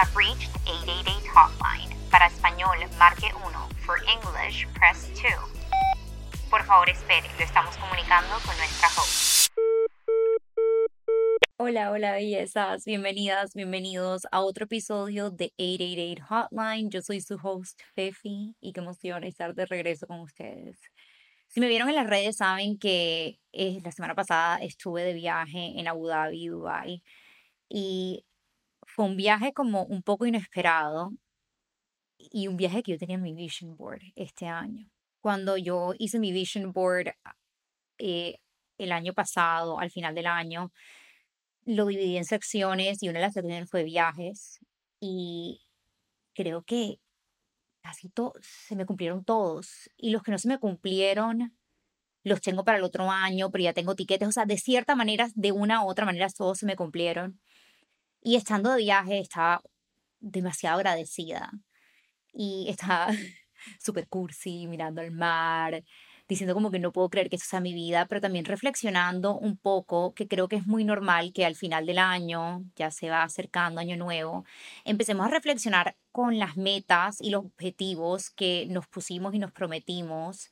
have reached 888 Hotline. Para español, marque 1. For English, press 2. Por favor, espere. Lo estamos comunicando con nuestra host. Hola, hola bellezas, bienvenidas, bienvenidos a otro episodio de 888 Hotline. Yo soy su host Fefi y qué emoción estar de regreso con ustedes. Si me vieron en las redes saben que eh, la semana pasada estuve de viaje en Abu Dhabi, Dubai y fue un viaje como un poco inesperado y un viaje que yo tenía en mi vision board este año. Cuando yo hice mi vision board eh, el año pasado, al final del año, lo dividí en secciones y una de las secciones fue viajes y creo que casi todos se me cumplieron todos y los que no se me cumplieron los tengo para el otro año, pero ya tengo tiquetes, o sea, de cierta manera, de una u otra manera, todos se me cumplieron. Y estando de viaje estaba demasiado agradecida y estaba súper cursi, mirando el mar, diciendo como que no puedo creer que eso sea mi vida, pero también reflexionando un poco, que creo que es muy normal que al final del año, ya se va acercando año nuevo, empecemos a reflexionar con las metas y los objetivos que nos pusimos y nos prometimos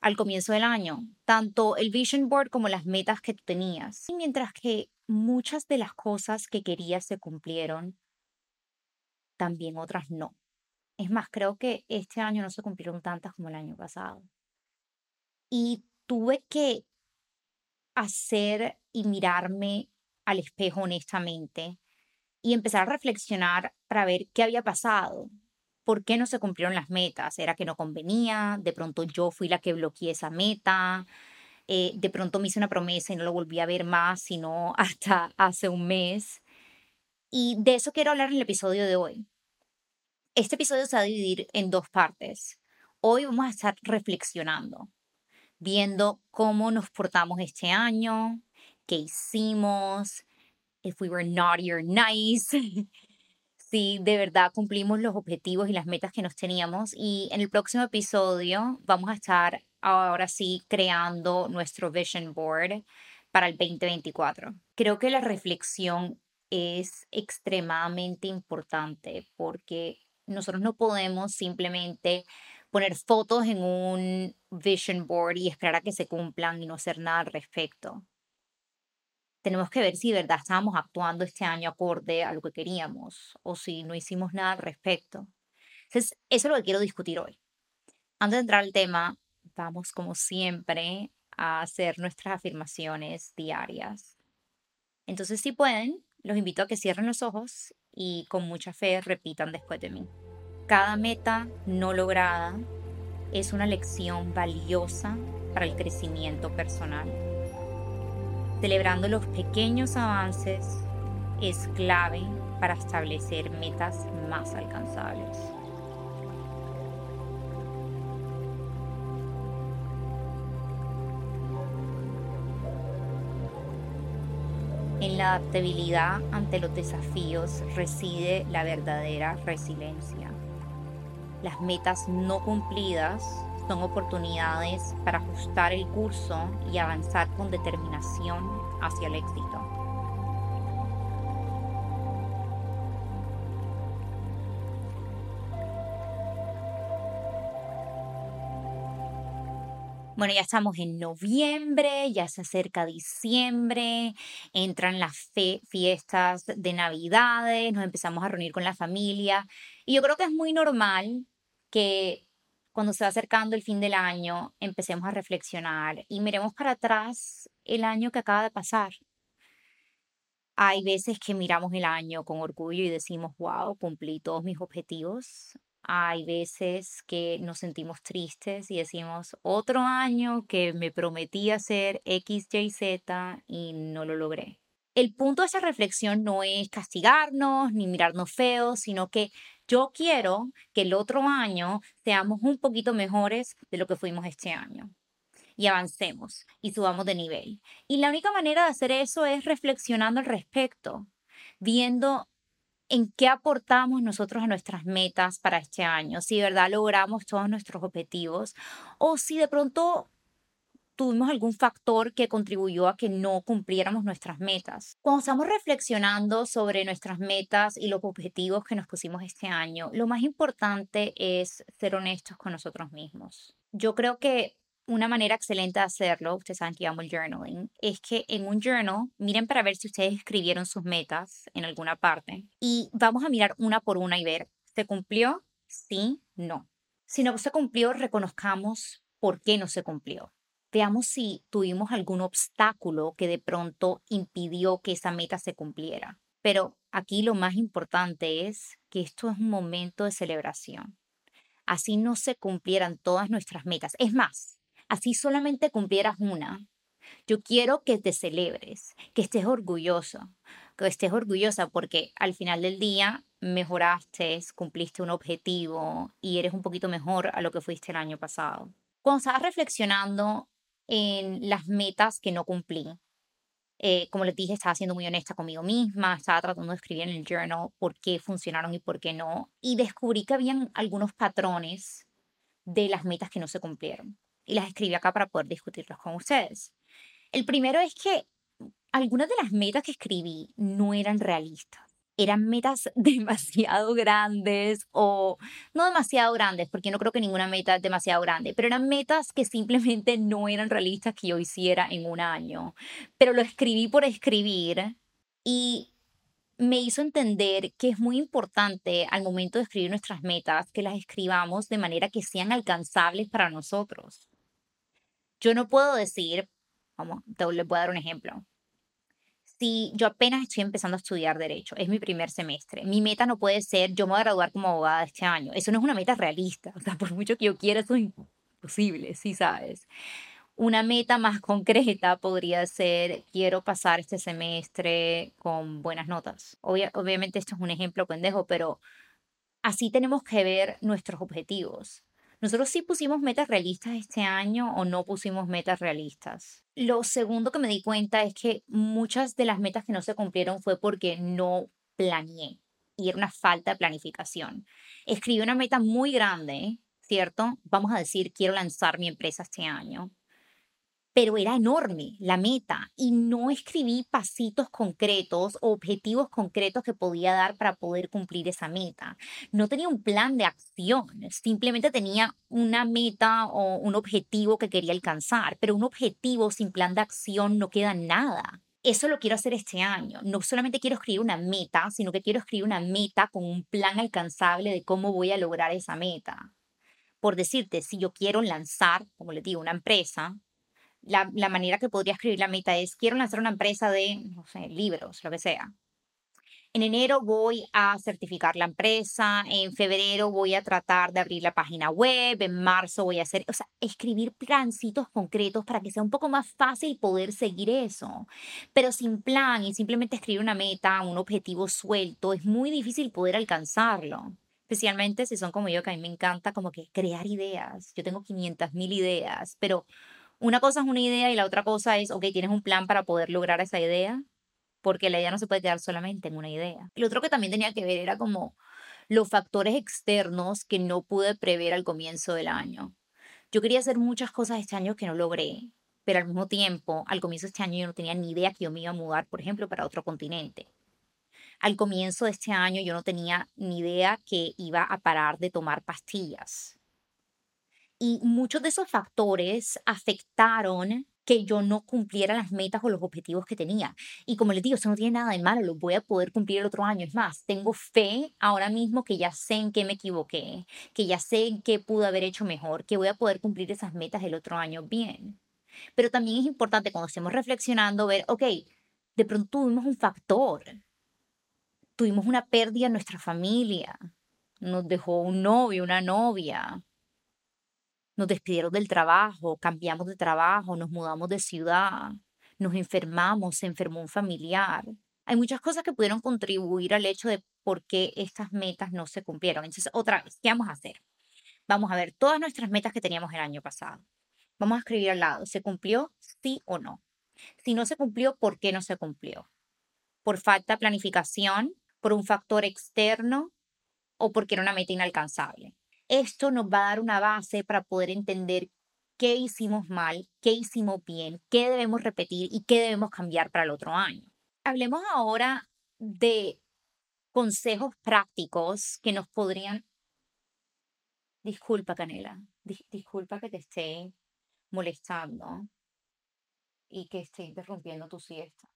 al comienzo del año, tanto el vision board como las metas que tú tenías. Y mientras que muchas de las cosas que querías se cumplieron, también otras no. Es más, creo que este año no se cumplieron tantas como el año pasado. Y tuve que hacer y mirarme al espejo honestamente y empezar a reflexionar para ver qué había pasado, por qué no se cumplieron las metas. ¿Era que no convenía? ¿De pronto yo fui la que bloqueé esa meta? Eh, de pronto me hice una promesa y no lo volví a ver más, sino hasta hace un mes. Y de eso quiero hablar en el episodio de hoy. Este episodio se va a dividir en dos partes. Hoy vamos a estar reflexionando, viendo cómo nos portamos este año, qué hicimos, if we were naughty or nice, si de verdad cumplimos los objetivos y las metas que nos teníamos. Y en el próximo episodio vamos a estar ahora sí creando nuestro vision board para el 2024. Creo que la reflexión es extremadamente importante porque nosotros no podemos simplemente poner fotos en un vision board y esperar a que se cumplan y no hacer nada al respecto tenemos que ver si de verdad estábamos actuando este año acorde a lo que queríamos o si no hicimos nada al respecto. Entonces, eso es lo que quiero discutir hoy. Antes de entrar al tema, vamos como siempre a hacer nuestras afirmaciones diarias. Entonces, si pueden, los invito a que cierren los ojos y con mucha fe repitan después de mí. Cada meta no lograda es una lección valiosa para el crecimiento personal Celebrando los pequeños avances es clave para establecer metas más alcanzables. En la adaptabilidad ante los desafíos reside la verdadera resiliencia. Las metas no cumplidas son oportunidades para ajustar el curso y avanzar con determinación hacia el éxito. Bueno, ya estamos en noviembre, ya se acerca diciembre, entran las fiestas de Navidades, nos empezamos a reunir con la familia y yo creo que es muy normal que cuando se va acercando el fin del año, empecemos a reflexionar y miremos para atrás el año que acaba de pasar. Hay veces que miramos el año con orgullo y decimos, wow, cumplí todos mis objetivos. Hay veces que nos sentimos tristes y decimos, otro año que me prometí hacer X, Y, Z y no lo logré. El punto de esa reflexión no es castigarnos ni mirarnos feos, sino que yo quiero que el otro año seamos un poquito mejores de lo que fuimos este año y avancemos y subamos de nivel. Y la única manera de hacer eso es reflexionando al respecto, viendo en qué aportamos nosotros a nuestras metas para este año, si de verdad logramos todos nuestros objetivos o si de pronto tuvimos algún factor que contribuyó a que no cumpliéramos nuestras metas. Cuando estamos reflexionando sobre nuestras metas y los objetivos que nos pusimos este año, lo más importante es ser honestos con nosotros mismos. Yo creo que una manera excelente de hacerlo, ustedes saben que llamo el journaling, es que en un journal miren para ver si ustedes escribieron sus metas en alguna parte y vamos a mirar una por una y ver, ¿se cumplió? Sí, no. Si no se cumplió, reconozcamos por qué no se cumplió. Veamos si tuvimos algún obstáculo que de pronto impidió que esa meta se cumpliera. Pero aquí lo más importante es que esto es un momento de celebración. Así no se cumplieran todas nuestras metas. Es más, así solamente cumplieras una. Yo quiero que te celebres, que estés orgulloso, que estés orgullosa porque al final del día mejoraste, cumpliste un objetivo y eres un poquito mejor a lo que fuiste el año pasado. Cuando estaba reflexionando en las metas que no cumplí, eh, como les dije, estaba siendo muy honesta conmigo misma, estaba tratando de escribir en el journal por qué funcionaron y por qué no, y descubrí que habían algunos patrones de las metas que no se cumplieron y las escribí acá para poder discutirlos con ustedes. El primero es que algunas de las metas que escribí no eran realistas. Eran metas demasiado grandes o no demasiado grandes, porque no creo que ninguna meta es demasiado grande, pero eran metas que simplemente no eran realistas que yo hiciera en un año. Pero lo escribí por escribir y me hizo entender que es muy importante al momento de escribir nuestras metas que las escribamos de manera que sean alcanzables para nosotros. Yo no puedo decir, vamos, te les voy a dar un ejemplo. Si yo apenas estoy empezando a estudiar derecho, es mi primer semestre, mi meta no puede ser, yo me voy a graduar como abogada este año. Eso no es una meta realista. O sea, por mucho que yo quiera, eso es imposible, sí sabes. Una meta más concreta podría ser, quiero pasar este semestre con buenas notas. obviamente esto es un ejemplo pendejo, pero así tenemos que ver nuestros objetivos. Nosotros sí pusimos metas realistas este año o no pusimos metas realistas. Lo segundo que me di cuenta es que muchas de las metas que no se cumplieron fue porque no planeé y era una falta de planificación. Escribí una meta muy grande, ¿cierto? Vamos a decir, quiero lanzar mi empresa este año pero era enorme la meta y no escribí pasitos concretos o objetivos concretos que podía dar para poder cumplir esa meta. No tenía un plan de acción, simplemente tenía una meta o un objetivo que quería alcanzar, pero un objetivo sin plan de acción no queda nada. Eso lo quiero hacer este año. No solamente quiero escribir una meta, sino que quiero escribir una meta con un plan alcanzable de cómo voy a lograr esa meta. Por decirte, si yo quiero lanzar, como les digo, una empresa, la, la, manera que podría escribir la meta es, quiero lanzar una empresa de, libros, lo que sea. En enero voy a certificar la empresa, en febrero voy a tratar de abrir la página web, en marzo voy a hacer, o sea, escribir plancitos concretos para que sea un poco más fácil poder seguir eso. Pero sin plan y simplemente escribir una meta, un objetivo suelto, es muy difícil poder alcanzarlo. Especialmente si son como yo, que a mí me encanta como que crear ideas. Yo tengo 500 mil ideas, pero una cosa es una idea y la otra cosa es, ok, tienes un plan para poder lograr esa idea, porque la idea no se puede quedar solamente en una idea. Lo otro que también tenía que ver era como los factores externos que no pude prever al comienzo del año. Yo quería hacer muchas cosas este año que no logré, pero al mismo tiempo, al comienzo de este año yo no tenía ni idea que yo me iba a mudar, por ejemplo, para otro continente. Al comienzo de este año yo no tenía ni idea que iba a parar de tomar pastillas. Y muchos de esos factores afectaron que yo no cumpliera las metas o los objetivos que tenía. Y como les digo, eso no tiene nada de malo, lo voy a poder cumplir el otro año. Es más, tengo fe ahora mismo que ya sé en qué me equivoqué, que ya sé en qué pude haber hecho mejor, que voy a poder cumplir esas metas el otro año bien. Pero también es importante cuando estemos reflexionando ver, ok, de pronto tuvimos un factor, tuvimos una pérdida en nuestra familia, nos dejó un novio, una novia, nos despidieron del trabajo, cambiamos de trabajo, nos mudamos de ciudad, nos enfermamos, se enfermó un familiar. Hay muchas cosas que pudieron contribuir al hecho de por qué estas metas no se cumplieron. Entonces, otra vez, ¿qué vamos a hacer? Vamos a ver todas nuestras metas que teníamos el año pasado. Vamos a escribir al lado, ¿se cumplió? Sí o no. Si no se cumplió, ¿por qué no se cumplió? ¿Por falta de planificación? ¿Por un factor externo? ¿O porque era una meta inalcanzable? Esto nos va a dar una base para poder entender qué hicimos mal, qué hicimos bien, qué debemos repetir y qué debemos cambiar para el otro año. Hablemos ahora de consejos prácticos que nos podrían... Disculpa, Canela, disculpa que te esté molestando y que esté interrumpiendo tu siesta.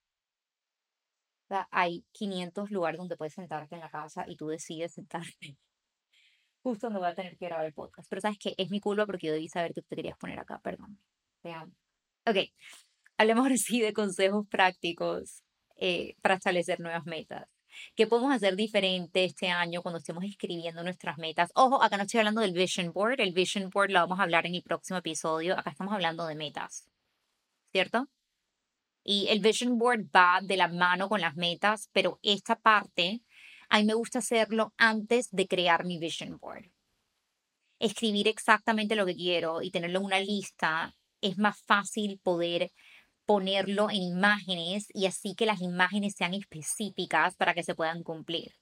hay 500 lugares donde puedes sentarte en la casa y tú decides sentarte justo donde voy a tener que grabar el podcast. Pero sabes que es mi culpa porque yo debí saber que te querías poner acá, perdón. Te amo. Ok, hablemos ahora sí de consejos prácticos eh, para establecer nuevas metas. ¿Qué podemos hacer diferente este año cuando estemos escribiendo nuestras metas? Ojo, acá no estoy hablando del Vision Board. El Vision Board lo vamos a hablar en el próximo episodio. Acá estamos hablando de metas. ¿Cierto? Y el Vision Board va de la mano con las metas, pero esta parte, a mí me gusta hacerlo antes de crear mi Vision Board. Escribir exactamente lo que quiero y tenerlo en una lista es más fácil poder ponerlo en imágenes y así que las imágenes sean específicas para que se puedan cumplir.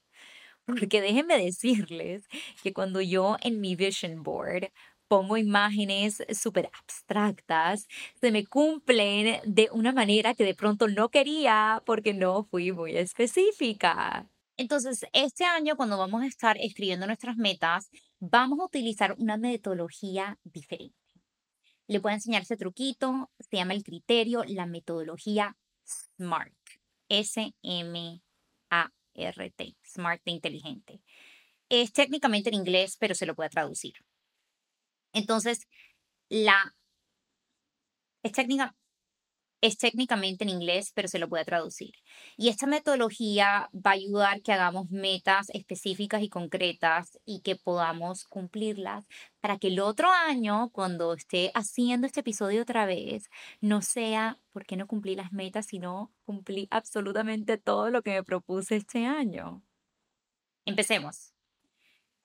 Porque déjenme decirles que cuando yo en mi vision board pongo imágenes súper abstractas, se me cumplen de una manera que de pronto no quería porque no fui muy específica. Entonces, este año cuando vamos a estar escribiendo nuestras metas, vamos a utilizar una metodología diferente. Le voy a enseñar ese truquito, se llama el criterio, la metodología SMART. S-M-A-R-T, SMART de inteligente. Es técnicamente en inglés, pero se lo puede traducir. Entonces, la es técnica, es técnicamente en inglés, pero se lo puede traducir. Y esta metodología va a ayudar que hagamos metas específicas y concretas y que podamos cumplirlas para que el otro año, cuando esté haciendo este episodio otra vez, no sea por qué no cumplí las metas, sino cumplí absolutamente todo lo que me propuse este año. Empecemos.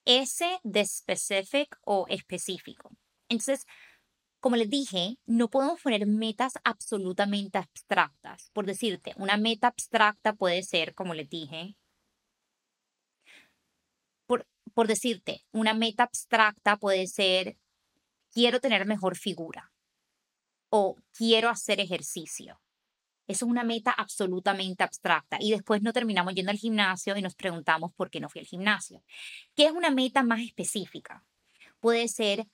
S de specific o específico. Entonces, como les dije, no podemos poner metas absolutamente abstractas. Por decirte, una meta abstracta puede ser, como les dije, por, por decirte, una meta abstracta puede ser, quiero tener mejor figura o quiero hacer ejercicio. Eso es una meta absolutamente abstracta y después no terminamos yendo al gimnasio y nos preguntamos por qué no fui al gimnasio. ¿Qué es una meta más específica? Puede ser,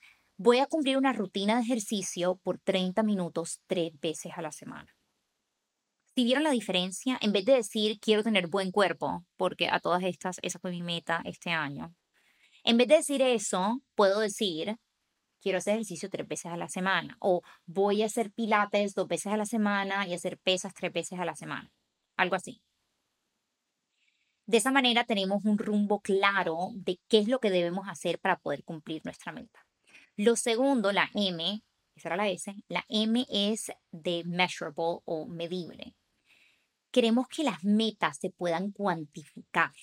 voy a cumplir una rutina de ejercicio por 30 minutos tres veces a la semana. Si vieron la diferencia, en vez de decir quiero tener buen cuerpo, porque a todas estas, esa fue mi meta este año, en vez de decir eso, puedo decir quiero hacer ejercicio tres veces a la semana o voy a hacer pilates dos veces a la semana y hacer pesas tres veces a la semana. Algo así. De esa manera tenemos un rumbo claro de qué es lo que debemos hacer para poder cumplir nuestra meta. Lo segundo, la M, esa era la S, la M es de measurable o medible. Queremos que las metas se puedan cuantificar.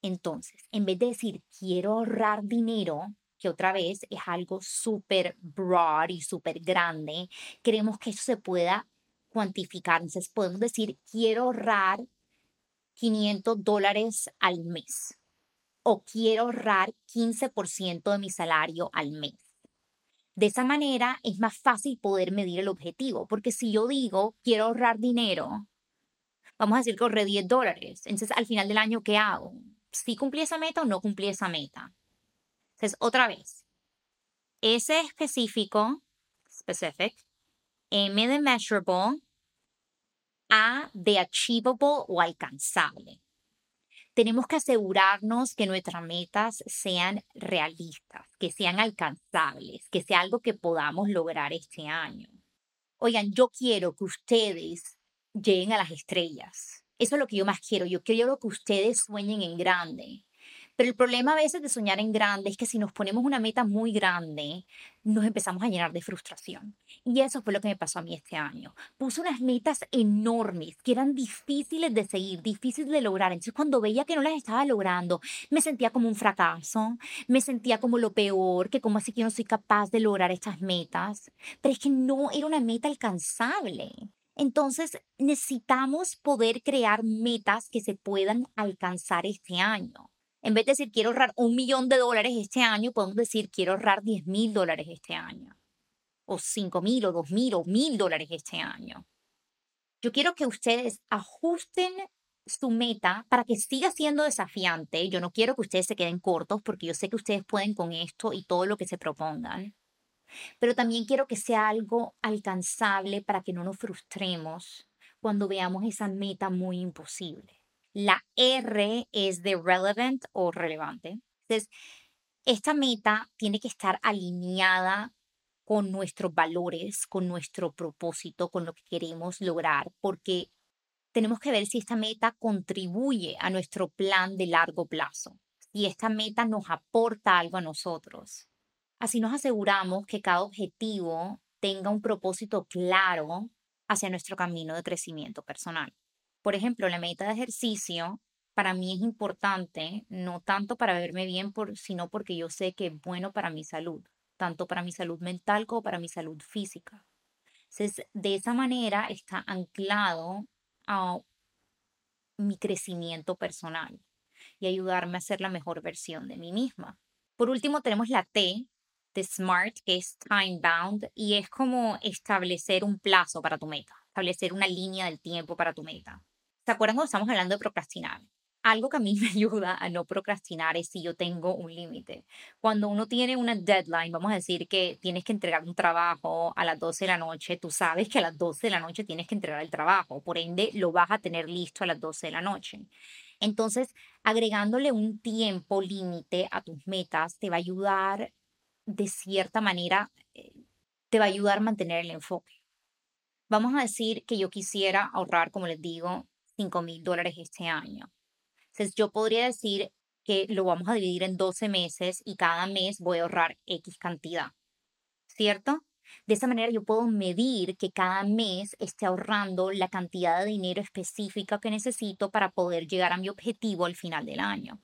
Entonces, en vez de decir quiero ahorrar dinero, que otra vez es algo súper broad y súper grande, queremos que eso se pueda cuantificar. Entonces podemos decir, quiero ahorrar 500 dólares al mes o quiero ahorrar 15% de mi salario al mes. De esa manera es más fácil poder medir el objetivo, porque si yo digo quiero ahorrar dinero, vamos a decir que ahorré 10 dólares, entonces al final del año, ¿qué hago? ¿Si cumplí esa meta o no cumplí esa meta? Entonces, otra vez, S específico, specific, M de measurable, A de achievable o alcanzable tenemos que asegurarnos que nuestras metas sean realistas, que sean alcanzables, que sea algo que podamos lograr este año. Oigan, yo quiero que ustedes lleguen a las estrellas. Eso es lo que yo más quiero. Yo quiero que ustedes sueñen en grande. Pero el problema a veces de soñar en grande es que si nos ponemos una meta muy grande, nos empezamos a llenar de frustración. Y eso fue lo que me pasó a mí este año. Puse unas metas enormes que eran difíciles de seguir, difíciles de lograr. Entonces cuando veía que no las estaba logrando, me sentía como un fracaso, me sentía como lo peor, que como así que no soy capaz de lograr estas metas. Pero es que no era una meta alcanzable. Entonces necesitamos poder crear metas que se puedan alcanzar este año. En vez de decir quiero ahorrar un millón de dólares este año, podemos decir quiero ahorrar 10 mil dólares este año. o cinco mil o dos mil o mil dólares este año. Yo quiero que ustedes ajusten su meta para que siga siendo desafiante. Yo no quiero que ustedes se queden cortos porque yo sé que ustedes pueden con esto y todo lo que se propongan. Pero también quiero que sea algo alcanzable para que no nos frustremos cuando veamos esa meta muy imposible. La R es de relevant o relevante. Entonces, esta meta tiene que estar alineada con nuestros valores, con nuestro propósito, con lo que queremos lograr, porque tenemos que ver si esta meta contribuye a nuestro plan de largo plazo, si esta meta nos aporta algo a nosotros. Así nos aseguramos que cada objetivo tenga un propósito claro hacia nuestro camino de crecimiento personal. Por ejemplo, la meta de ejercicio para mí es importante, no tanto para verme bien, por, sino porque yo sé que es bueno para mi salud, tanto para mi salud mental como para mi salud física. Entonces, de esa manera está anclado a mi crecimiento personal y ayudarme a ser la mejor versión de mí misma. Por último, tenemos la T de SMART, que es time bound, y es como establecer un plazo para tu meta, establecer una línea del tiempo para tu meta. ¿Se acuerdan cuando estamos hablando de procrastinar? algo que a mí me ayuda a no procrastinar es si yo tengo un límite. Cuando uno tiene una deadline, vamos a decir que tienes que entregar un trabajo a las 12 de la noche, tú sabes que a las 12 de la noche tienes que entregar el trabajo, por ende lo vas a tener listo a las 12 de la noche. Entonces, agregándole un tiempo límite a tus metas te va a ayudar de cierta manera, eh, te va a ayudar a mantener el enfoque. Vamos a decir que yo quisiera ahorrar, como les digo, 5 mil dólares este año entonces, yo podría decir que lo vamos a dividir en 12 meses y cada mes voy a ahorrar X cantidad, ¿cierto? De esa manera yo puedo medir que cada mes esté ahorrando la cantidad de dinero específica que necesito para poder llegar a mi objetivo al final del año.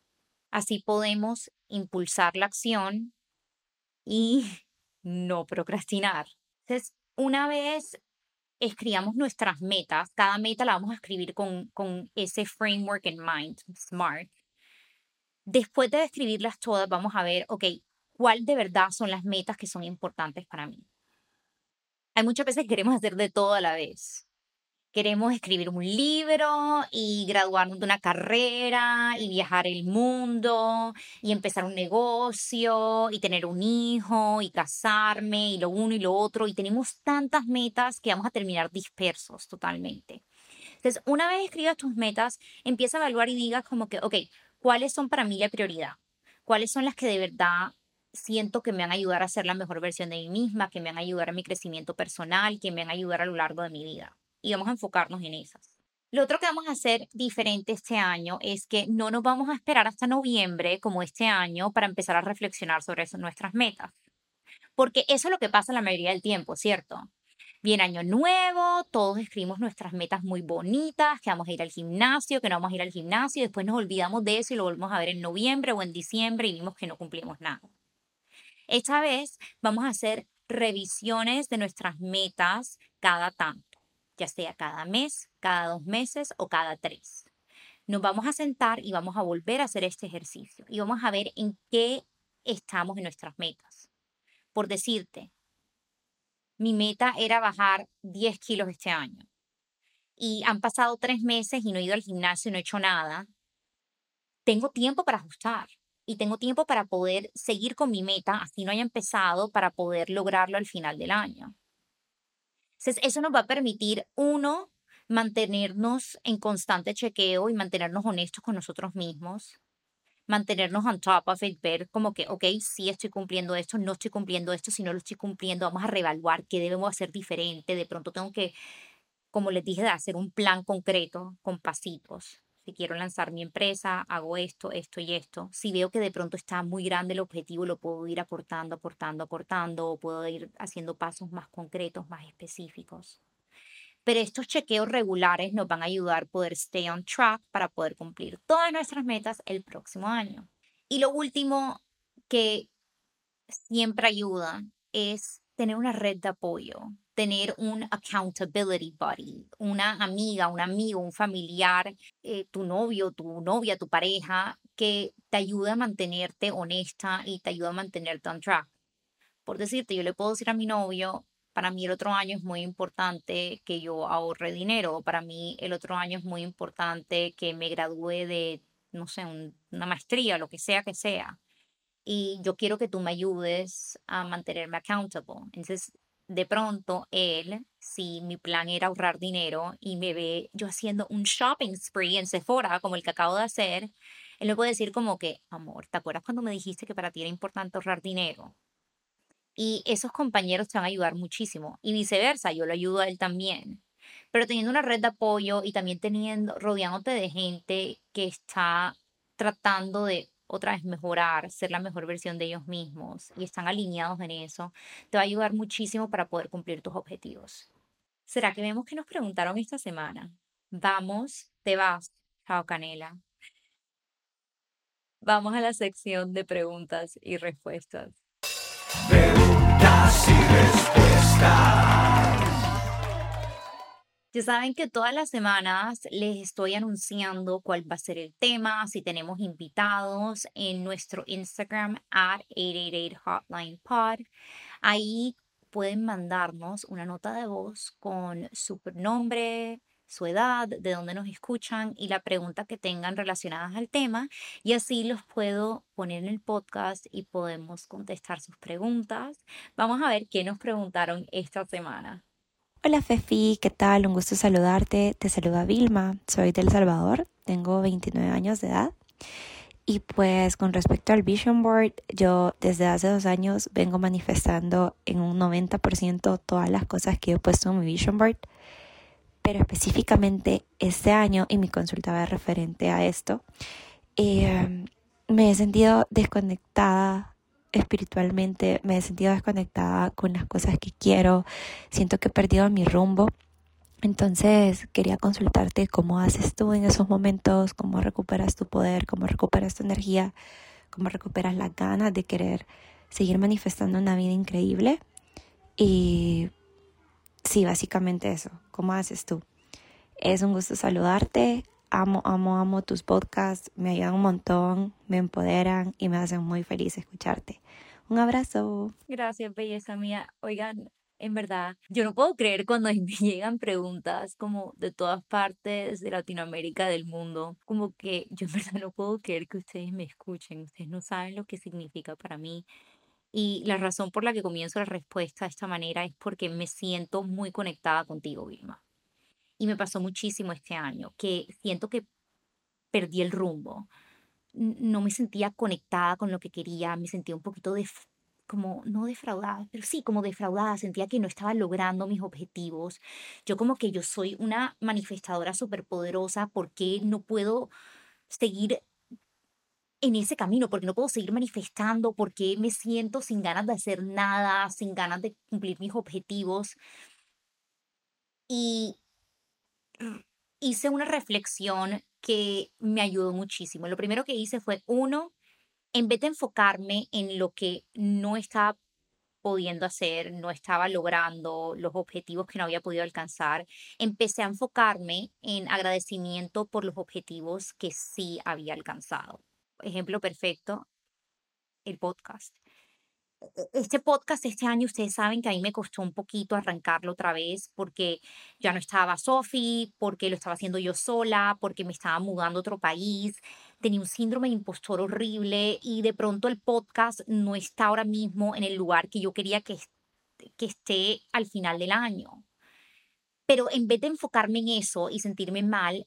Así podemos impulsar la acción y no procrastinar. Entonces, una vez escribamos nuestras metas, cada meta la vamos a escribir con, con ese framework en mind, SMART. Después de escribirlas todas, vamos a ver, ok, cuál de verdad son las metas que son importantes para mí. Hay muchas veces que queremos hacer de todo a la vez queremos escribir un libro y graduarnos de una carrera y viajar el mundo y empezar un negocio y tener un hijo y casarme y lo uno y lo otro y tenemos tantas metas que vamos a terminar dispersos totalmente. Entonces, una vez escribas tus metas, empieza a evaluar y digas como que, ok, ¿cuáles son para mí la prioridad? ¿Cuáles son las que de verdad siento que me van a ayudar a ser la mejor versión de mí misma, que me van a ayudar a mi crecimiento personal, que me van a ayudar a lo largo de mi vida? Y vamos a enfocarnos en esas. Lo otro que vamos a hacer diferente este año es que no nos vamos a esperar hasta noviembre como este año para empezar a reflexionar sobre eso, nuestras metas. Porque eso es lo que pasa la mayoría del tiempo, ¿cierto? Viene año nuevo, todos escribimos nuestras metas muy bonitas, que vamos a ir al gimnasio, que no vamos a ir al gimnasio, y después nos olvidamos de eso y lo volvemos a ver en noviembre o en diciembre y vimos que no cumplimos nada. Esta vez vamos a hacer revisiones de nuestras metas cada tanto ya sea cada mes, cada dos meses o cada tres. Nos vamos a sentar y vamos a volver a hacer este ejercicio y vamos a ver en qué estamos en nuestras metas. Por decirte, mi meta era bajar 10 kilos este año y han pasado tres meses y no he ido al gimnasio, y no he hecho nada. Tengo tiempo para ajustar y tengo tiempo para poder seguir con mi meta, así no haya empezado, para poder lograrlo al final del año. Entonces, eso nos va a permitir, uno, mantenernos en constante chequeo y mantenernos honestos con nosotros mismos, mantenernos on top of it, ver como que, ok, sí estoy cumpliendo esto, no estoy cumpliendo esto, si no lo estoy cumpliendo, vamos a reevaluar qué debemos hacer diferente, de pronto tengo que, como les dije, hacer un plan concreto con pasitos si quiero lanzar mi empresa, hago esto, esto y esto. Si veo que de pronto está muy grande el objetivo, lo puedo ir acortando, acortando, acortando, o puedo ir haciendo pasos más concretos, más específicos. Pero estos chequeos regulares nos van a ayudar a poder stay on track para poder cumplir todas nuestras metas el próximo año. Y lo último que siempre ayuda es tener una red de apoyo, tener un accountability buddy, una amiga, un amigo, un familiar, eh, tu novio, tu novia, tu pareja, que te ayuda a mantenerte honesta y te ayuda a mantenerte on track. Por decirte, yo le puedo decir a mi novio, para mí el otro año es muy importante que yo ahorre dinero. Para mí el otro año es muy importante que me gradúe de, no sé, un- una maestría, lo que sea que sea. Y yo quiero que tú me ayudes a mantenerme accountable. Entonces, de pronto, él, si mi plan era ahorrar dinero y me ve yo haciendo un shopping spree en Sephora, como el que acabo de hacer, él me puede decir como que, amor, ¿te acuerdas cuando me dijiste que para ti era importante ahorrar dinero? Y esos compañeros te van a ayudar muchísimo. Y viceversa, yo lo ayudo a él también. Pero teniendo una red de apoyo y también teniendo, rodeándote de gente que está tratando de otra vez mejorar, ser la mejor versión de ellos mismos y están alineados en eso, te va a ayudar muchísimo para poder cumplir tus objetivos. ¿Será que vemos que nos preguntaron esta semana? Vamos, te vas. Chao, Canela. Vamos a la sección de preguntas y respuestas. Preguntas y respuestas. Ya saben que todas las semanas les estoy anunciando cuál va a ser el tema, si tenemos invitados en nuestro Instagram at 888 Hotline Pod. Ahí pueden mandarnos una nota de voz con su nombre, su edad, de dónde nos escuchan y la pregunta que tengan relacionadas al tema y así los puedo poner en el podcast y podemos contestar sus preguntas. Vamos a ver qué nos preguntaron esta semana. Hola Fefi, ¿qué tal? Un gusto saludarte. Te saluda Vilma, soy del Salvador, tengo 29 años de edad. Y pues con respecto al Vision Board, yo desde hace dos años vengo manifestando en un 90% todas las cosas que he puesto en mi Vision Board. Pero específicamente este año, y mi consulta va referente a esto, eh, me he sentido desconectada espiritualmente, me he sentido desconectada con las cosas que quiero, siento que he perdido mi rumbo. Entonces quería consultarte cómo haces tú en esos momentos, cómo recuperas tu poder, cómo recuperas tu energía, cómo recuperas las ganas de querer seguir manifestando una vida increíble. Y sí, básicamente eso, ¿cómo haces tú? Es un gusto saludarte, amo, amo, amo tus podcasts, me ayudan un montón, me empoderan y me hacen muy feliz escucharte. Un abrazo. Gracias, belleza mía. Oigan, en verdad, yo no puedo creer cuando me llegan preguntas como de todas partes de Latinoamérica, del mundo, como que yo en verdad no puedo creer que ustedes me escuchen, ustedes no saben lo que significa para mí. Y la razón por la que comienzo la respuesta de esta manera es porque me siento muy conectada contigo, Vilma. Y me pasó muchísimo este año, que siento que perdí el rumbo. No me sentía conectada con lo que quería, me sentía un poquito de, como, no defraudada, pero sí como defraudada, sentía que no estaba logrando mis objetivos. Yo como que yo soy una manifestadora superpoderosa, ¿por qué no puedo seguir en ese camino? ¿Por qué no puedo seguir manifestando? ¿Por qué me siento sin ganas de hacer nada, sin ganas de cumplir mis objetivos? Y hice una reflexión que me ayudó muchísimo. Lo primero que hice fue, uno, en vez de enfocarme en lo que no estaba pudiendo hacer, no estaba logrando los objetivos que no había podido alcanzar, empecé a enfocarme en agradecimiento por los objetivos que sí había alcanzado. Ejemplo perfecto, el podcast. E- Este podcast este año, ustedes saben que a mí me costó un poquito arrancarlo otra vez porque ya no estaba Sophie, porque lo estaba haciendo yo sola, porque me estaba mudando a otro país, tenía un síndrome de impostor horrible y de pronto el podcast no está ahora mismo en el lugar que yo quería que, que esté al final del año. Pero en vez de enfocarme en eso y sentirme mal,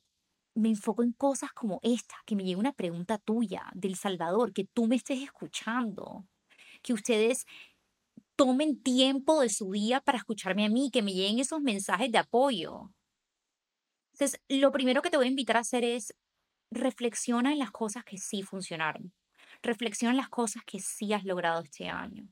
me enfoco en cosas como esta, que me llegue una pregunta tuya del Salvador, que tú me estés escuchando, que ustedes tomen tiempo de su día para escucharme a mí, que me lleguen esos mensajes de apoyo. Entonces, lo primero que te voy a invitar a hacer es reflexiona en las cosas que sí funcionaron. Reflexiona en las cosas que sí has logrado este año.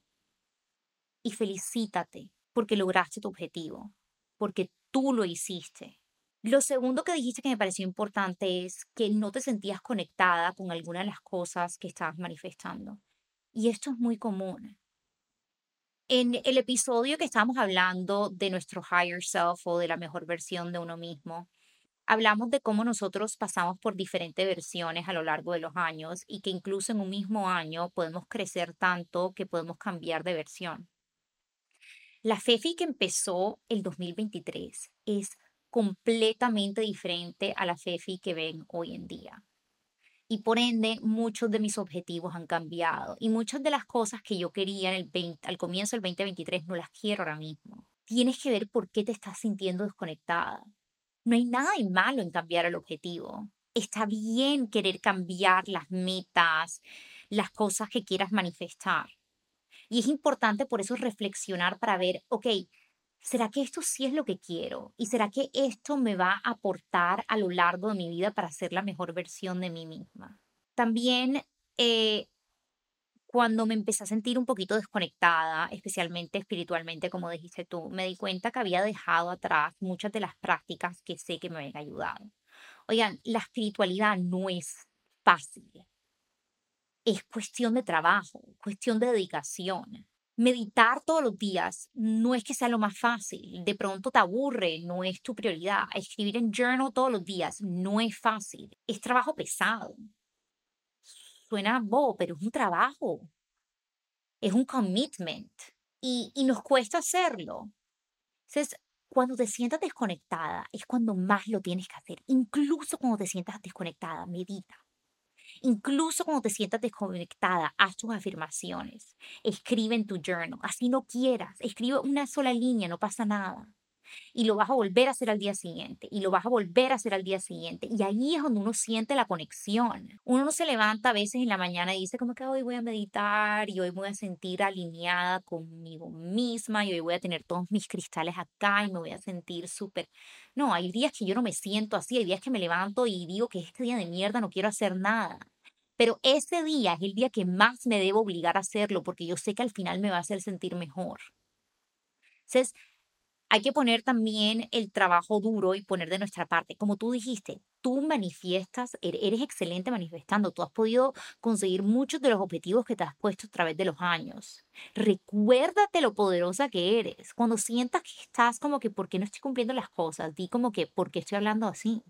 Y felicítate porque lograste tu objetivo, porque tú lo hiciste. Lo segundo que dijiste que me pareció importante es que no te sentías conectada con alguna de las cosas que estabas manifestando. Y esto es muy común. En el episodio que estábamos hablando de nuestro higher self o de la mejor versión de uno mismo, hablamos de cómo nosotros pasamos por diferentes versiones a lo largo de los años y que incluso en un mismo año podemos crecer tanto que podemos cambiar de versión. La Fefi que empezó el 2023 es completamente diferente a la Fefi que ven hoy en día. Y por ende, muchos de mis objetivos han cambiado y muchas de las cosas que yo quería en el al comienzo del 2023 no las quiero ahora mismo. Tienes que ver por qué te estás sintiendo desconectada. No hay nada de malo en cambiar el objetivo. Está bien querer cambiar las metas, las cosas que quieras manifestar. Y es importante por eso reflexionar para ver, ok, ¿será que esto sí es lo que quiero? ¿Y será que esto me va a aportar a lo largo de mi vida para ser la mejor versión de mí misma? También eh, cuando me empecé a sentir un poquito desconectada, especialmente espiritualmente, como dijiste tú, me di cuenta que había dejado atrás muchas de las prácticas que sé que me habían ayudado. Oigan, la espiritualidad no es fácil. Es cuestión de trabajo, cuestión de dedicación. Meditar todos los días no es que sea lo más fácil. De pronto te aburre, no es tu prioridad. Escribir en journal todos los días no es fácil. Es trabajo pesado. Suena bobo, pero es un trabajo. Es un commitment. Y, y nos cuesta hacerlo. Entonces, cuando te sientas desconectada es cuando más lo tienes que hacer. Incluso cuando te sientas desconectada, medita. Incluso cuando te sientas desconectada, haz tus afirmaciones. Escribe en tu journal. Así no quieras. Escribe una sola línea, no pasa nada y lo vas a volver a hacer al día siguiente y lo vas a volver a hacer al día siguiente. Y ahí es donde uno siente la conexión. Uno no se levanta a veces en la mañana y dice como que hoy voy a meditar y hoy voy a sentir alineada conmigo misma y hoy voy a tener todos mis cristales acá y me voy a sentir súper... No, hay días que yo no me siento así, hay días que me levanto y digo que este día de mierda no quiero hacer nada. Pero ese día es el día que más me debo obligar a hacerlo porque yo sé que al final me va a hacer sentir mejor. Entonces, hay que poner también el trabajo duro y poner de nuestra parte. Como tú dijiste, tú manifiestas, er, eres excelente manifestando, tú has podido conseguir muchos de los objetivos que te has puesto a través de los años. Recuérdate lo poderosa que eres. Cuando sientas que estás como que, ¿por qué no estoy cumpliendo las cosas? Di como que, ¿por qué estoy hablando así?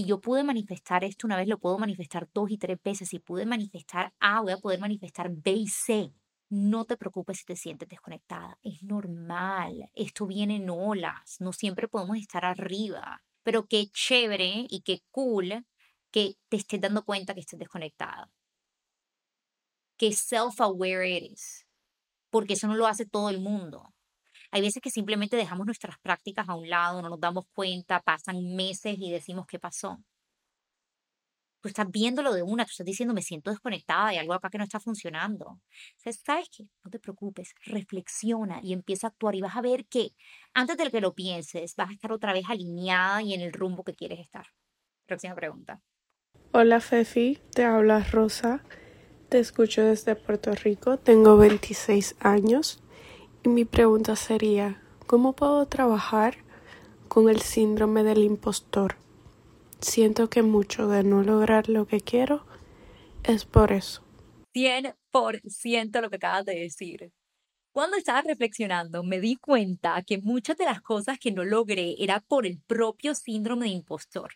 Si yo pude manifestar esto una vez, lo puedo manifestar dos y tres veces. Si pude manifestar A, voy a poder manifestar B y C. No te preocupes si te sientes desconectada, es normal, esto viene en olas, no siempre podemos estar arriba, pero qué chévere y qué cool que te estés dando cuenta que estés desconectada. Qué self-aware eres, porque eso no lo hace todo el mundo. Hay veces que simplemente dejamos nuestras prácticas a un lado, no nos damos cuenta, pasan meses y decimos qué pasó tú estás viéndolo de una, tú estás diciendo, me siento desconectada, hay algo acá que no está funcionando. ¿Sabes qué? No te preocupes, reflexiona y empieza a actuar y vas a ver que antes de que lo pienses, vas a estar otra vez alineada y en el rumbo que quieres estar. Próxima pregunta. Hola Fefi, te habla Rosa, te escucho desde Puerto Rico, tengo 26 años y mi pregunta sería, ¿cómo puedo trabajar con el síndrome del impostor? Siento que mucho de no lograr lo que quiero es por eso. 100% lo que acabas de decir. Cuando estaba reflexionando, me di cuenta que muchas de las cosas que no logré era por el propio síndrome de impostor.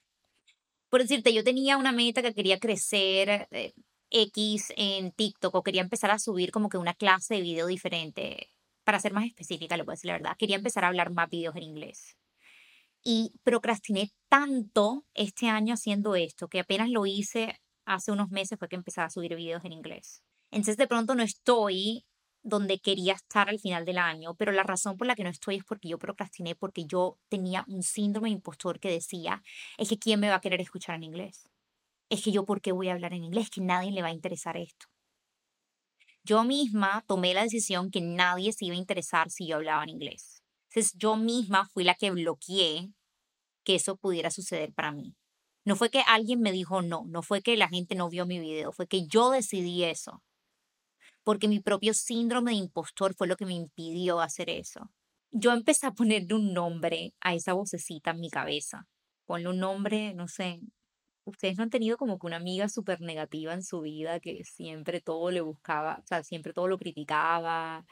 Por decirte, yo tenía una meta que quería crecer eh, X en TikTok o quería empezar a subir como que una clase de video diferente. Para ser más específica, voy a decir la verdad, quería empezar a hablar más videos en inglés y procrastiné tanto este año haciendo esto que apenas lo hice hace unos meses fue que empecé a subir videos en inglés. Entonces de pronto no estoy donde quería estar al final del año, pero la razón por la que no estoy es porque yo procrastiné, porque yo tenía un síndrome impostor que decía, es que ¿quién me va a querer escuchar en inglés? Es que yo, ¿por qué voy a hablar en inglés? Que nadie le va a interesar esto. Yo misma tomé la decisión que nadie se iba a interesar si yo hablaba en inglés. Entonces yo misma fui la que bloqueé que eso pudiera suceder para mí. No fue que alguien me dijo no, no fue que la gente no vio mi video, fue que yo decidí eso. Porque mi propio síndrome de impostor fue lo que me impidió hacer eso. Yo empecé a ponerle un nombre a esa vocecita en mi cabeza. Ponle un nombre, no sé. Ustedes no han tenido como que una amiga súper negativa en su vida que siempre todo le buscaba, o sea, siempre todo lo criticaba,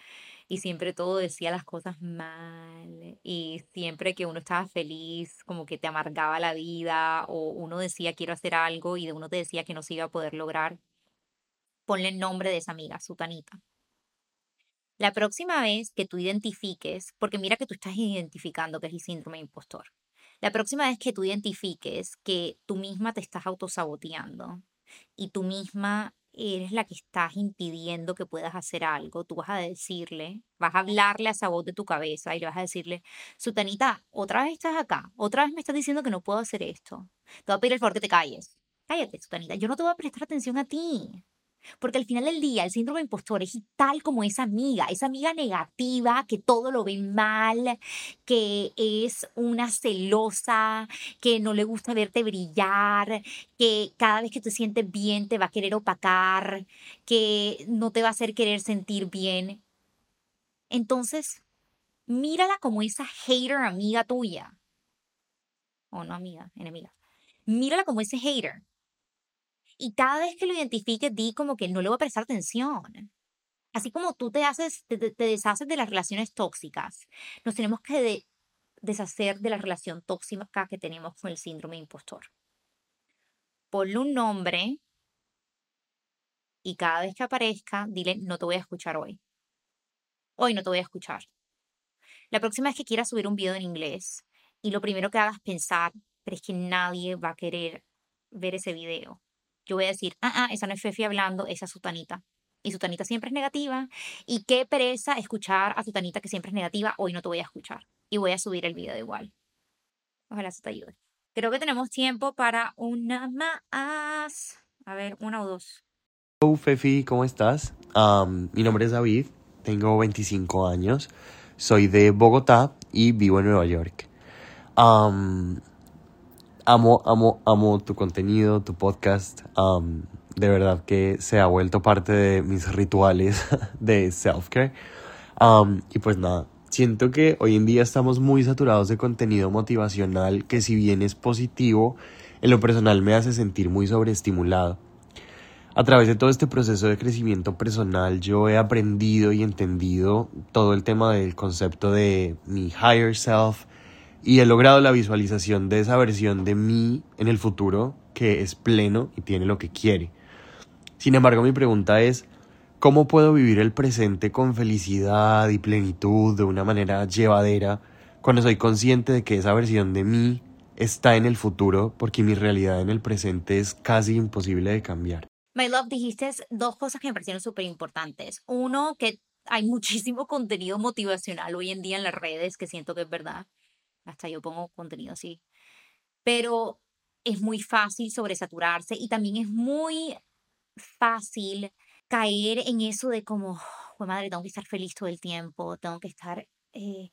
y siempre todo decía las cosas mal y siempre que uno estaba feliz como que te amargaba la vida o uno decía quiero hacer algo y de uno te decía que no se iba a poder lograr, ponle el nombre de esa amiga, Sutanita. La próxima vez que tú identifiques, porque mira que tú estás identificando que es el síndrome de impostor. La próxima vez que tú identifiques que tú misma te estás autosaboteando y tú misma eres la que estás impidiendo que puedas hacer algo, tú vas a decirle, vas a hablarle a esa voz de tu cabeza y le vas a decirle, Sutanita, otra vez estás acá, otra vez me estás diciendo que no puedo hacer esto. Te voy a pedir el favor que te calles. Cállate, Sutanita, yo no te voy a prestar atención a ti. Porque al final del día, el síndrome impostor es tal como esa amiga, esa amiga negativa que todo lo ve mal, que es una celosa, que no le gusta verte brillar, que cada vez que te sientes bien te va a querer opacar, que no te va a hacer querer sentir bien. Entonces, mírala como esa hater amiga tuya. O no amiga, enemiga. Mírala como ese hater y cada vez que lo identifiques, di como que no le voy a prestar atención. Así como tú te, haces, te, deshaces de las relaciones tóxicas, nos tenemos que deshacer de la relación tóxica que tenemos con el síndrome de impostor. Ponle un nombre y cada vez que aparezca, dile, no te voy a escuchar hoy. Hoy no te voy a escuchar. La próxima vez que quieras subir un video en inglés y lo primero que hagas pensar, pero es que nadie va a querer ver ese video yo voy a decir, ah, ah, esa no es Fefi hablando, esa es Sutanita. Y Sutanita siempre es negativa. Y qué pereza escuchar a Sutanita que siempre es negativa, hoy no te voy a escuchar. Y voy a subir el video igual. Ojalá se te ayude. Creo que tenemos tiempo para una más. A ver, una o dos. Hola Fefi, ¿cómo estás? mi nombre es David, tengo 25 años, soy de Bogotá y vivo en Nueva York. Amo, amo, amo tu contenido, tu podcast. de verdad que se ha vuelto parte de mis rituales de self-care. y pues nada, siento que hoy en día estamos muy saturados de contenido motivacional que si bien es positivo, en lo personal me hace sentir muy sobreestimulado. A través de todo este proceso de crecimiento personal yo he aprendido y entendido todo el tema del concepto de mi higher self, y he logrado la visualización de esa versión de mí en el futuro que es pleno y tiene lo que quiere. Sin embargo, mi pregunta es, ¿cómo puedo vivir el presente con felicidad y plenitud de una manera llevadera cuando soy consciente de que esa versión de mí está en el futuro porque mi realidad en el presente es casi imposible de cambiar? My love, dijiste dos cosas que me parecieron súper importantes. Uno, que hay muchísimo contenido motivacional hoy en día en las redes que siento que es verdad hasta yo pongo contenido así. Pero es muy fácil sobresaturarse y también es muy fácil caer en eso de como, oh, madre, tengo que estar feliz todo el tiempo, tengo que estar eh,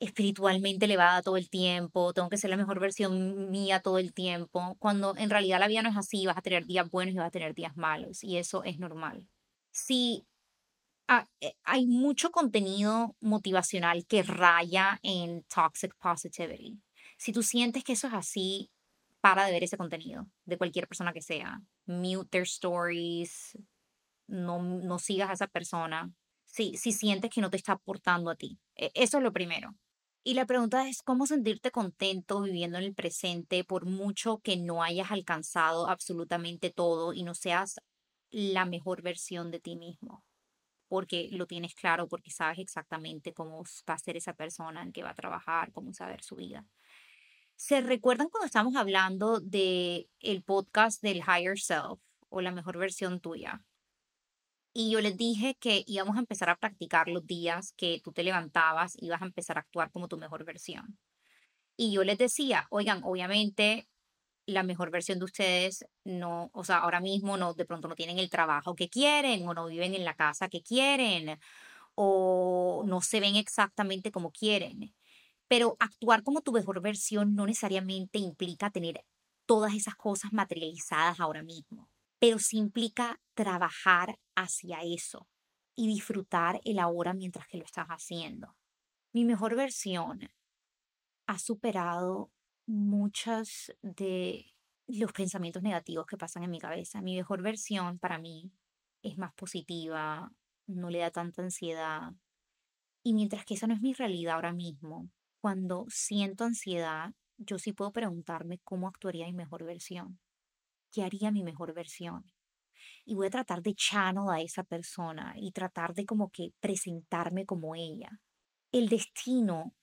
espiritualmente elevada todo el tiempo, tengo que ser la mejor versión mía todo el tiempo, cuando en realidad la vida no es así, vas a tener días buenos y vas a tener días malos y eso es normal. Si Ah, eh, hay mucho contenido motivacional que raya en toxic positivity. Si tú sientes que eso es así, para de ver ese contenido, de cualquier persona que sea. Mute their stories, no, no sigas a esa persona. Si, si sientes que no te está aportando a ti. E, eso es lo primero. Y la pregunta es cómo sentirte contento viviendo en el presente por mucho que no hayas alcanzado absolutamente todo y no seas la mejor versión de ti mismo porque lo tienes claro, porque sabes exactamente cómo va a ser esa persona en que va a trabajar, cómo saber su vida. ¿Se recuerdan cuando estamos hablando de el podcast del Higher Self o la mejor versión tuya? Y yo les dije que íbamos a empezar a practicar los días que tú te levantabas, y ibas a empezar a actuar como tu mejor versión. Y yo les decía, oigan, obviamente la mejor versión de ustedes no, o sea, ahora mismo no, de pronto no tienen el trabajo que quieren o no viven en la casa que quieren o no se ven exactamente como quieren. Pero actuar como tu mejor versión no necesariamente implica tener todas esas cosas materializadas ahora mismo, pero sí implica trabajar hacia eso y disfrutar el ahora mientras que lo estás haciendo. Mi mejor versión ha superado muchos de los pensamientos negativos que pasan en mi cabeza. Mi mejor versión para mí es más positiva, no le da tanta ansiedad. Y mientras que esa no es mi realidad ahora mismo, cuando siento ansiedad, yo sí puedo preguntarme cómo actuaría mi mejor versión. ¿Qué haría mi mejor versión? y voy a tratar de channel a esa persona y tratar de como que presentarme como ella. El destino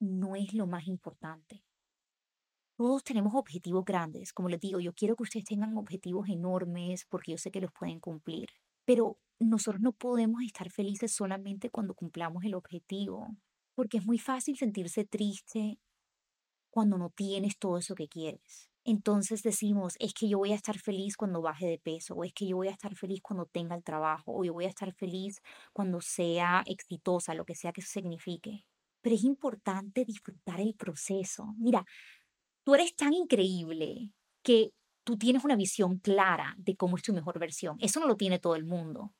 no es lo más importante. Todos tenemos objetivos grandes. Como les digo, yo quiero que ustedes tengan objetivos enormes porque yo sé que los pueden cumplir. Pero nosotros no podemos estar felices solamente cuando cumplamos el objetivo, porque es muy fácil sentirse triste cuando no tienes todo eso que quieres. Entonces decimos, es que yo voy a estar feliz cuando baje de peso, o es que yo voy a estar feliz cuando tenga el trabajo, o yo voy a estar feliz cuando sea exitosa, lo que sea que eso signifique. Pero es importante disfrutar el proceso. Mira, tú eres tan increíble que tú tienes una visión clara de cómo es tu mejor versión. Eso no lo tiene todo el mundo.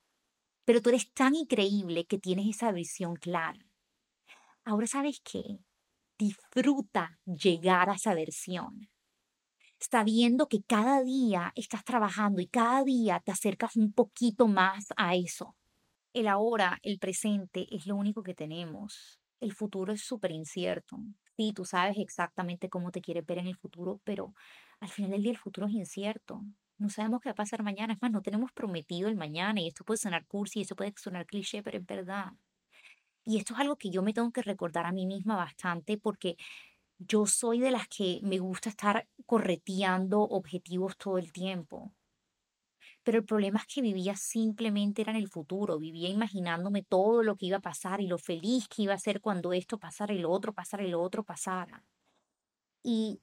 Pero tú eres tan increíble que tienes esa visión clara. Ahora sabes qué? Disfruta llegar a esa versión. Sabiendo que cada día estás trabajando y cada día te acercas un poquito más a eso. El ahora, el presente, es lo único que tenemos. El futuro es súper incierto. Sí, tú sabes exactamente cómo te quieres ver en el futuro, pero al final del día el futuro es incierto. No sabemos qué va a pasar mañana. Es más, no tenemos prometido el mañana y esto puede sonar cursi, esto puede sonar cliché, pero es verdad. Y esto es algo que yo me tengo que recordar a mí misma bastante porque yo soy de las que me gusta estar correteando objetivos todo el tiempo. Pero el problema es que vivía simplemente era en el futuro, vivía imaginándome todo lo que iba a pasar y lo feliz que iba a ser cuando esto pasara y lo otro pasara y lo otro pasara. Y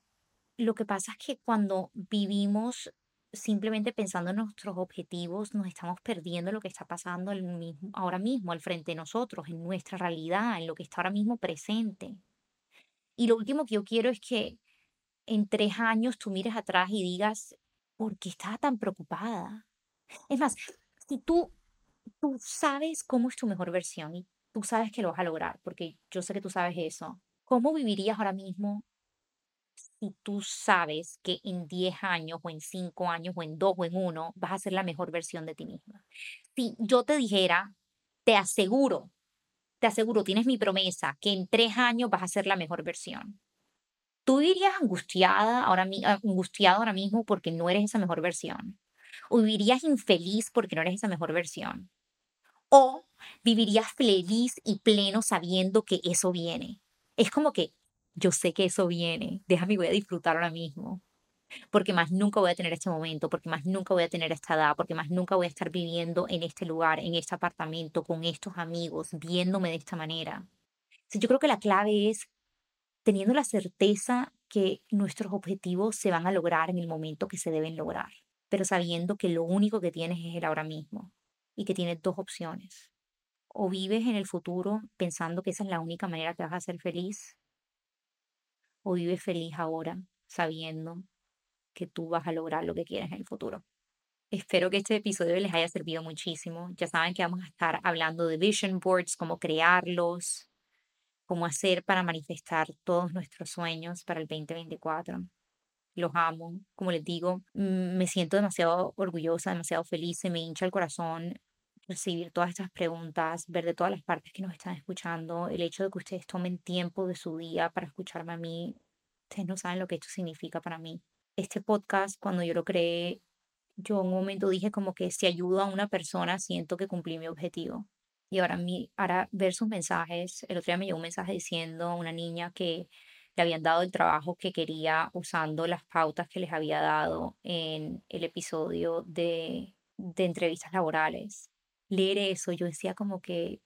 lo que pasa es que cuando vivimos simplemente pensando en nuestros objetivos, nos estamos perdiendo lo que está pasando ahora mismo al frente de nosotros, en nuestra realidad, en lo que está ahora mismo presente. Y lo último que yo quiero es que en tres años tú mires atrás y digas, ¿por qué estaba tan preocupada? Es más, si tú, tú sabes cómo es tu mejor versión y tú sabes que lo vas a lograr, porque yo sé que tú sabes eso, ¿cómo vivirías ahora mismo si tú sabes que en 10 años o en 5 años o en 2 o en 1 vas a ser la mejor versión de ti misma? Si yo te dijera, te aseguro, te aseguro, tienes mi promesa, que en 3 años vas a ser la mejor versión. ¿Tú vivirías angustiada ahora, angustiado ahora mismo porque no eres esa mejor versión? ¿O vivirías infeliz porque no eres esa mejor versión? ¿O vivirías feliz y pleno sabiendo que eso viene? Es como que yo sé que eso viene, déjame voy a disfrutar ahora mismo, porque más nunca voy a tener este momento, porque más nunca voy a tener esta edad, porque más nunca voy a estar viviendo en este lugar, en este apartamento, con estos amigos, viéndome de esta manera. yo creo que la clave es teniendo la certeza que nuestros objetivos se van a lograr en el momento que se deben lograr, pero sabiendo que lo único que tienes es el ahora mismo y que tienes dos opciones. O vives en el futuro pensando que esa es la única manera que vas a ser feliz, o vives feliz ahora sabiendo que tú vas a lograr lo que quieres en el futuro. Espero que este episodio les haya servido muchísimo. Ya saben que vamos a estar hablando de vision boards, cómo crearlos, cómo hacer para manifestar todos nuestros sueños para el 2024. Los amo. Como les digo, mm, me siento demasiado orgullosa, demasiado feliz, se me hincha el corazón recibir todas estas preguntas, ver de todas las partes que nos están escuchando, el hecho de que ustedes tomen tiempo de su día para escucharme a mí, ustedes no saben lo que esto significa para mí. Este podcast, cuando yo lo creé, yo un momento dije como que si ayudo a una persona, siento que cumplí mi objetivo. Y ahora, mi, ahora ver sus mensajes, el otro día me llegó un mensaje diciendo a una niña que le habían dado el trabajo que quería usando las pautas que les había dado en el episodio de, de entrevistas laborales leer eso, yo decía como que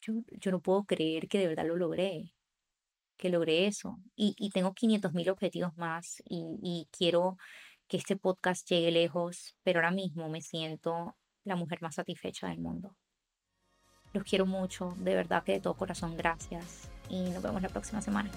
yo, yo no puedo creer que de verdad lo logré, que logré eso. Y, y tengo 500 mil objetivos más y, y quiero que este podcast llegue lejos, pero ahora mismo me siento la mujer más satisfecha del mundo. Los quiero mucho, de verdad que de todo corazón gracias y nos vemos la próxima semana.